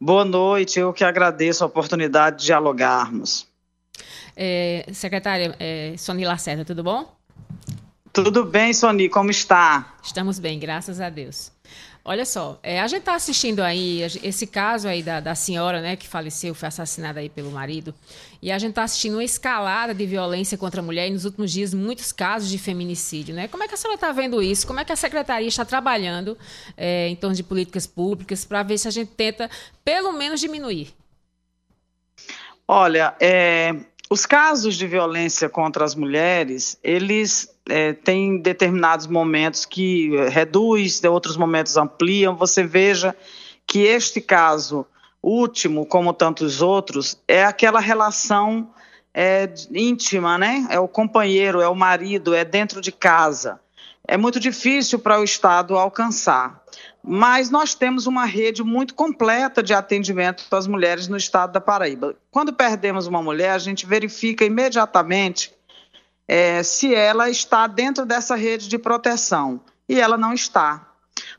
Boa noite, eu que agradeço a oportunidade de dialogarmos. É, secretária é, Sony Lacerda, tudo bom? Tudo bem, Sony, como está? Estamos bem, graças a Deus. Olha só, é, a gente está assistindo aí esse caso aí da, da senhora, né, que faleceu, foi assassinada aí pelo marido, e a gente está assistindo uma escalada de violência contra a mulher e nos últimos dias muitos casos de feminicídio, né? Como é que a senhora está vendo isso? Como é que a secretaria está trabalhando é, em torno de políticas públicas para ver se a gente tenta pelo menos diminuir? Olha, é, os casos de violência contra as mulheres, eles é, têm determinados momentos que reduz, outros momentos ampliam. Você veja que este caso último, como tantos outros, é aquela relação é, íntima, né? É o companheiro, é o marido, é dentro de casa. É muito difícil para o Estado alcançar. Mas nós temos uma rede muito completa de atendimento às mulheres no estado da Paraíba. Quando perdemos uma mulher, a gente verifica imediatamente é, se ela está dentro dessa rede de proteção. E ela não está.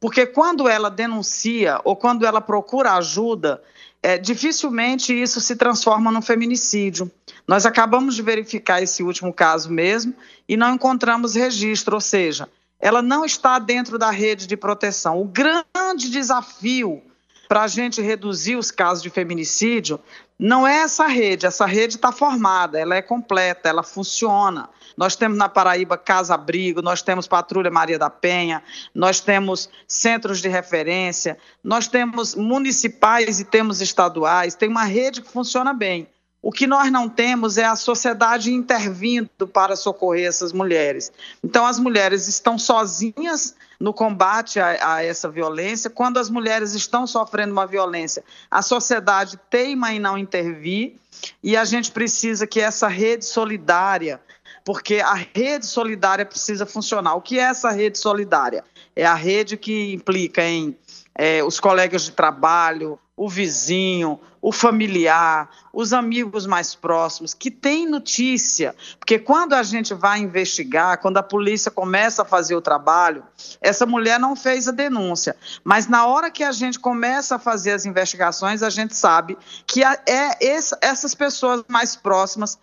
Porque quando ela denuncia ou quando ela procura ajuda, é, dificilmente isso se transforma num feminicídio. Nós acabamos de verificar esse último caso mesmo e não encontramos registro, ou seja, ela não está dentro da rede de proteção. O grande desafio para a gente reduzir os casos de feminicídio não é essa rede, essa rede está formada, ela é completa, ela funciona. Nós temos na Paraíba Casa Abrigo, nós temos Patrulha Maria da Penha, nós temos centros de referência, nós temos municipais e temos estaduais, tem uma rede que funciona bem. O que nós não temos é a sociedade intervindo para socorrer essas mulheres. Então, as mulheres estão sozinhas no combate a, a, essa violência. Quando as mulheres estão sofrendo uma violência, a sociedade teima em não intervir e a gente precisa que essa rede solidária, porque a rede solidária precisa funcionar. O que é essa rede solidária? É a rede que implica em é, os colegas de trabalho, o vizinho, o familiar, os amigos mais próximos, que tem notícia. Porque quando a gente vai investigar, quando a polícia começa a fazer o trabalho, essa mulher não fez a denúncia. Mas na hora que a gente começa a fazer as investigações, a gente sabe que é essas pessoas mais próximas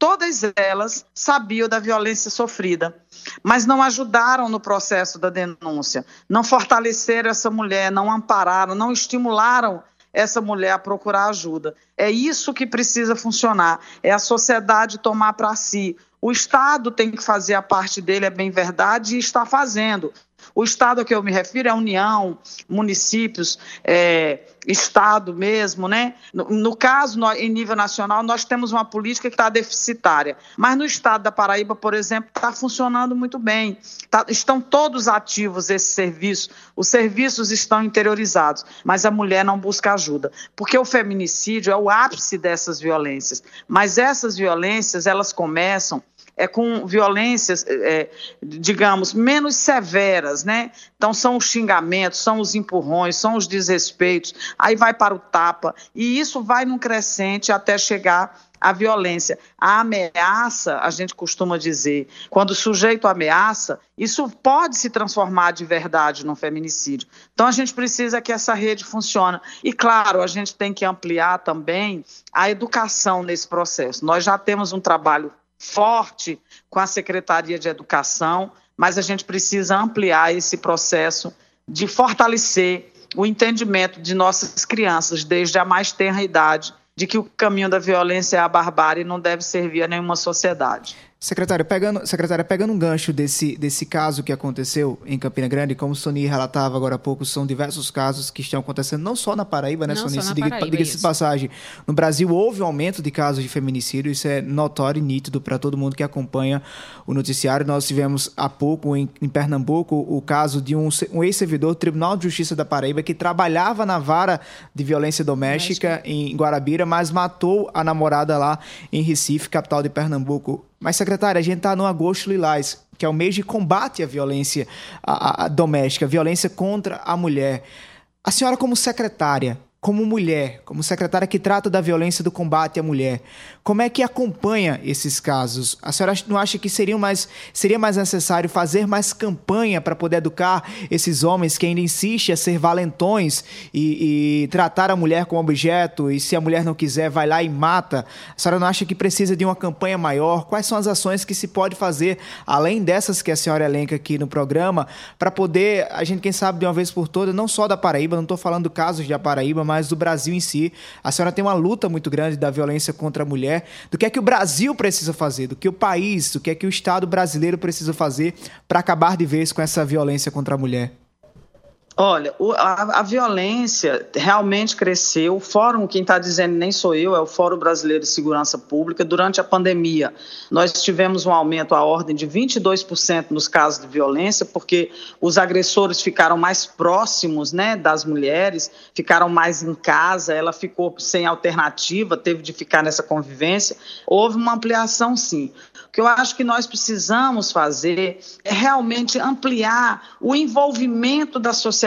todas elas sabiam da violência sofrida, mas não ajudaram no processo da denúncia, não fortaleceram essa mulher, não ampararam, não estimularam essa mulher a procurar ajuda. É isso que precisa funcionar, é a sociedade tomar para si. O Estado tem que fazer a parte dele, é bem verdade, e está fazendo. O Estado a que eu me refiro é a União, municípios, é, Estado mesmo, né? No, no caso, em nível nacional, nós temos uma política que está deficitária. Mas no Estado da Paraíba, por exemplo, está funcionando muito bem. Tá, estão todos ativos esses serviços, os serviços estão interiorizados, mas a mulher não busca ajuda. Porque o feminicídio é o ápice dessas violências. Mas essas violências, elas começam é, com violências, é, digamos, menos severas, né? Então, são os xingamentos, são os empurrões, são os desrespeitos, aí vai para o tapa, e isso vai num crescente até chegar à violência. A ameaça, a gente costuma dizer, quando o sujeito ameaça, isso pode se transformar de verdade num feminicídio. Então a gente precisa que essa rede funcione. E claro, a gente tem que ampliar também a educação nesse processo. Nós já temos um trabalho forte com a Secretaria de Educação, mas a gente precisa ampliar esse processo de fortalecer o entendimento de nossas crianças desde a mais tenra idade de que o caminho da violência é a barbárie e não deve servir a nenhuma sociedade. Secretária, pegando, secretária, pegando um gancho desse, desse caso que aconteceu em Campina Grande, como o Sony relatava agora há pouco, são diversos casos que estão acontecendo não só na Paraíba, né, Sony? Se diga, diga-se de passagem. No Brasil houve um aumento de casos de feminicídio, isso é notório e nítido para todo mundo que acompanha o noticiário. Nós tivemos há pouco em, em Pernambuco o caso de um, um ex-servidor do Tribunal de Justiça da Paraíba que trabalhava na vara de violência doméstica em Guarabira, mas matou a namorada lá em Recife, capital de Pernambuco. Mas, secretária, a gente está no agosto lilás, que é o mês de combate à violência a, a doméstica, violência contra a mulher. A senhora, como secretária, como mulher, como secretária que trata da violência do combate à mulher, como é que acompanha esses casos? A senhora não acha que seria mais, seria mais necessário fazer mais campanha para poder educar esses homens que ainda insistem a ser valentões e, e, tratar a mulher como objeto e se a mulher não quiser, vai lá e mata? A senhora não acha que precisa de uma campanha maior? Quais são as ações que se pode fazer, além dessas que a senhora elenca aqui no programa, para poder, a gente, quem sabe, de uma vez por todas, não só da Paraíba, não estou falando casos de Paraíba, mas do Brasil em si. A senhora tem uma luta muito grande da violência contra a mulher, do que é que o Brasil precisa fazer, do que o país, do que é que o Estado brasileiro precisa fazer para acabar de vez com essa violência contra a mulher. Olha, a, a, violência realmente cresceu. O fórum, quem está dizendo nem sou eu, é o Fórum Brasileiro de Segurança Pública. Durante a pandemia, nós tivemos um aumento à ordem de 22% nos casos de violência, porque os agressores ficaram mais próximos né, das mulheres, ficaram mais em casa, ela ficou sem alternativa, teve de ficar nessa convivência. Houve uma ampliação, sim. O que eu acho que nós precisamos fazer é realmente ampliar o envolvimento da sociedade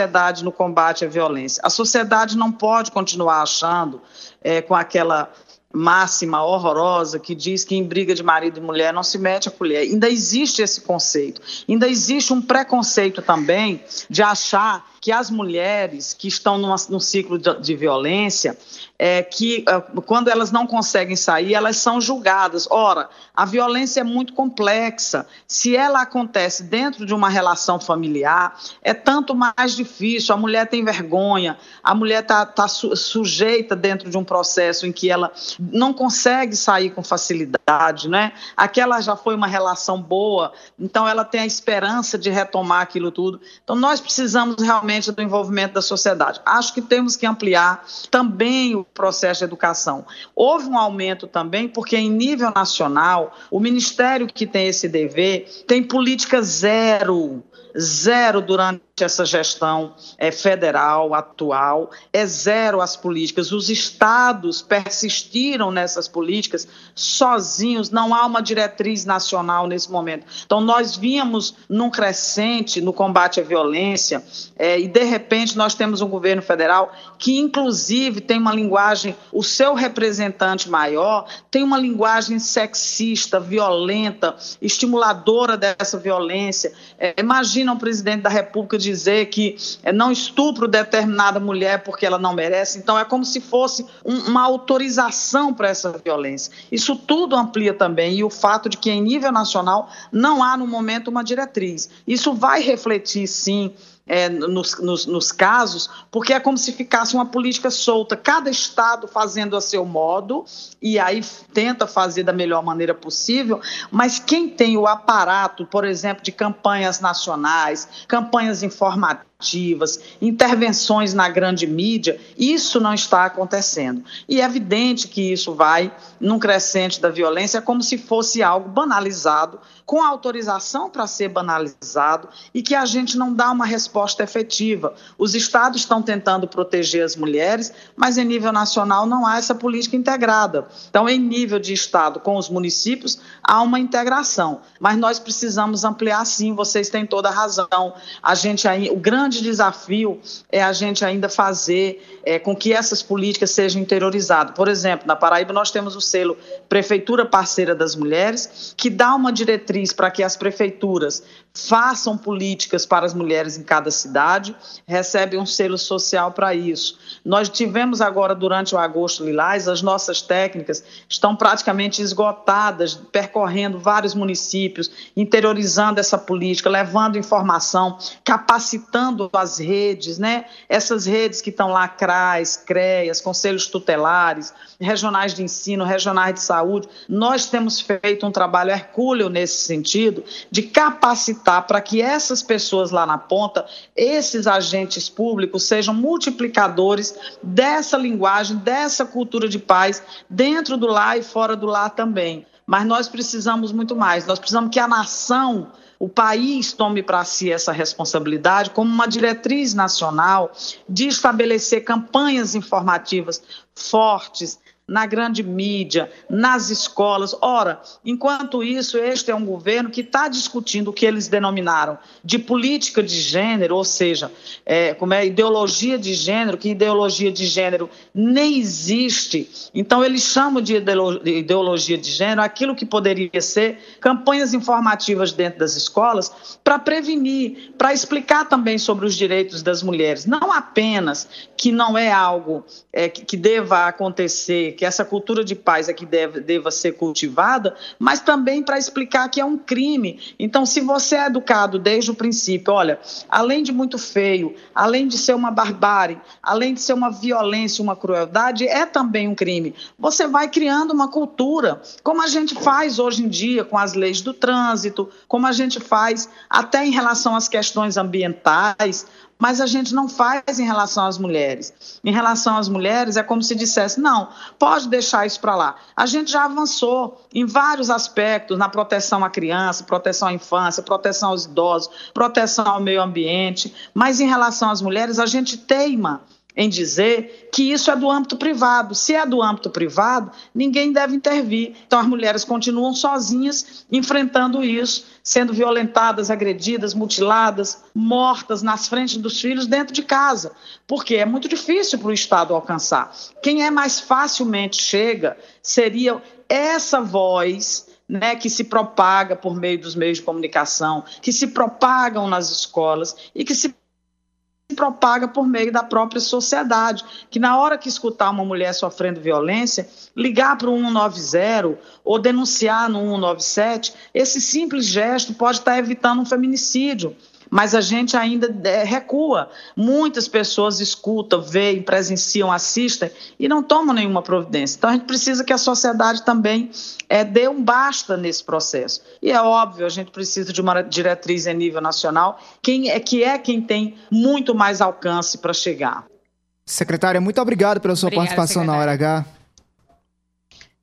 no combate à violência. A sociedade não pode continuar achando é, com aquela máxima horrorosa que diz que em briga de marido e mulher não se mete a colher. Ainda existe esse conceito. Ainda existe um preconceito também de achar que as mulheres que estão numa, num ciclo de, de violência, é, que é, quando elas não conseguem sair, elas são julgadas. Ora, a violência é muito complexa. Se ela acontece dentro de uma relação familiar, é tanto mais difícil. A mulher tem vergonha, a mulher está tá su, sujeita dentro de um processo em que ela não consegue sair com facilidade, né? Aquela já foi uma relação boa, então ela tem a esperança de retomar aquilo tudo. Então nós precisamos realmente do envolvimento da sociedade. Acho que temos que ampliar também o processo de educação. Houve um aumento também, porque em nível nacional, o ministério que tem esse dever tem política zero zero durante essa gestão é, federal atual, é zero as políticas. Os estados persistiram nessas políticas sozinhos, não há uma diretriz nacional nesse momento. Então, nós vínhamos num crescente no combate à violência é, e, de repente, nós temos um governo federal que, inclusive, tem uma linguagem, o seu representante maior tem uma linguagem sexista, violenta, estimuladora dessa violência. É, imagina um presidente da República dizer que é, não estupro determinada mulher porque ela não merece. Então, é como se fosse um, uma autorização para essa violência. Isso tudo amplia também, e o fato de que, em nível nacional, não há, no momento, uma diretriz. Isso vai refletir, sim, é, nos, nos, nos, casos, porque é como se ficasse uma política solta, cada estado fazendo a seu modo, e aí tenta fazer da melhor maneira possível, mas quem tem o aparato, por exemplo, de campanhas nacionais, campanhas informativas, intervenções na grande mídia, isso não está acontecendo. E é evidente que isso vai num crescente da violência, como se fosse algo banalizado, com autorização para ser banalizado e que a gente não dá uma resposta efetiva. Os estados estão tentando proteger as mulheres, mas em nível nacional não há essa política integrada. Então, em nível de estado com os municípios, há uma integração, mas nós precisamos ampliar sim, vocês têm toda a razão. A gente aí, o grande grande desafio é a gente ainda fazer é, com que essas políticas sejam interiorizadas. Por exemplo, na Paraíba nós temos o selo Prefeitura Parceira das Mulheres, que dá uma diretriz para que as prefeituras façam políticas para as mulheres em cada cidade, recebe um selo social para isso. Nós tivemos agora, durante o agosto lilás, as nossas técnicas estão praticamente esgotadas, percorrendo vários municípios, interiorizando essa política, levando informação, capacitando as redes, né? Essas redes que estão lá, CRAS, CREAS, conselhos tutelares, regionais de ensino, regionais de saúde, nós temos feito um trabalho hercúleo nesse sentido, de capacitar para que essas pessoas lá na ponta, esses agentes públicos, sejam multiplicadores dessa linguagem, dessa cultura de paz, dentro do lar e fora do lar também. Mas nós precisamos muito mais. Nós precisamos que a nação o país tome para si essa responsabilidade como uma diretriz nacional de estabelecer campanhas informativas fortes, na grande mídia, nas escolas. Ora, enquanto isso, este é um governo que está discutindo o que eles denominaram de política de gênero, ou seja, é, como é ideologia de gênero, que ideologia de gênero nem existe. Então, eles chamam de ideologia de gênero aquilo que poderia ser campanhas informativas dentro das escolas para prevenir, para explicar também sobre os direitos das mulheres. Não apenas que não é algo é, que, que deva acontecer, que essa cultura de paz é que deve, deva ser cultivada, mas também para explicar que é um crime. Então, se você é educado desde o princípio, olha, além de muito feio, além de ser uma barbárie, além de ser uma violência, uma crueldade, é também um crime. Você vai criando uma cultura, como a gente faz hoje em dia com as leis do trânsito, como a gente faz até em relação às questões ambientais, mas a gente não faz em relação às mulheres. Em relação às mulheres, é como se dissesse: não, pode deixar isso para lá. A gente já avançou em vários aspectos na proteção à criança, proteção à infância, proteção aos idosos, proteção ao meio ambiente, mas em relação às mulheres, a gente teima em dizer que isso é do âmbito privado. Se é do âmbito privado, ninguém deve intervir. Então as mulheres continuam sozinhas enfrentando isso, sendo violentadas, agredidas, mutiladas, mortas nas frentes dos filhos dentro de casa. Porque é muito difícil para o Estado alcançar. Quem é mais facilmente chega seria essa voz né, que se propaga por meio dos meios de comunicação, que se propagam nas escolas e que se propaga por meio da própria sociedade, que na hora que escutar uma mulher sofrendo violência, ligar para o 190 ou denunciar no 197, esse simples gesto pode estar evitando um feminicídio mas a gente ainda é, recua. Muitas pessoas escutam, veem, presenciam, assistem e não tomam nenhuma providência. Então a gente precisa que a sociedade também é, dê um basta nesse processo. E é óbvio, a gente precisa de uma diretriz em nível nacional, quem é, que é quem tem muito mais alcance para chegar. Secretária, muito obrigado pela sua Obrigada, participação secretária. na Hora H.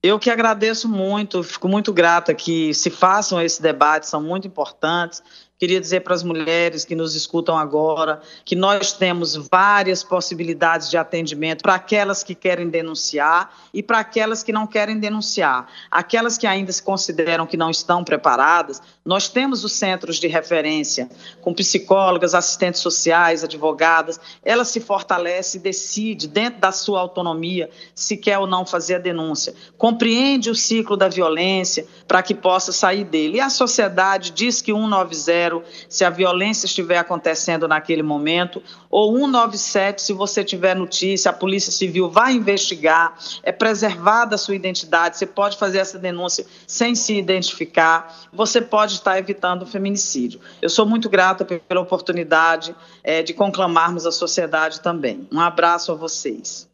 Eu que agradeço muito, fico muito grata que se façam esse debate, são muito importantes. Queria dizer para as mulheres que nos escutam agora que nós temos várias possibilidades de atendimento para aquelas que querem denunciar e para aquelas que não querem denunciar. Aquelas que ainda se consideram que não estão preparadas, nós temos os centros de referência com psicólogas, assistentes sociais, advogadas. Ela se fortalece e decide, dentro da sua autonomia, se quer ou não fazer a denúncia. Compreende o ciclo da violência para que possa sair dele. E a sociedade diz que 190 se a violência estiver acontecendo naquele momento, ou 197 se você tiver notícia, a Polícia Civil vai investigar, é preservada a sua identidade, você pode fazer essa denúncia sem se identificar, você pode estar evitando o feminicídio. Eu sou muito grata pela oportunidade é, de conclamarmos a sociedade também. Um abraço a vocês.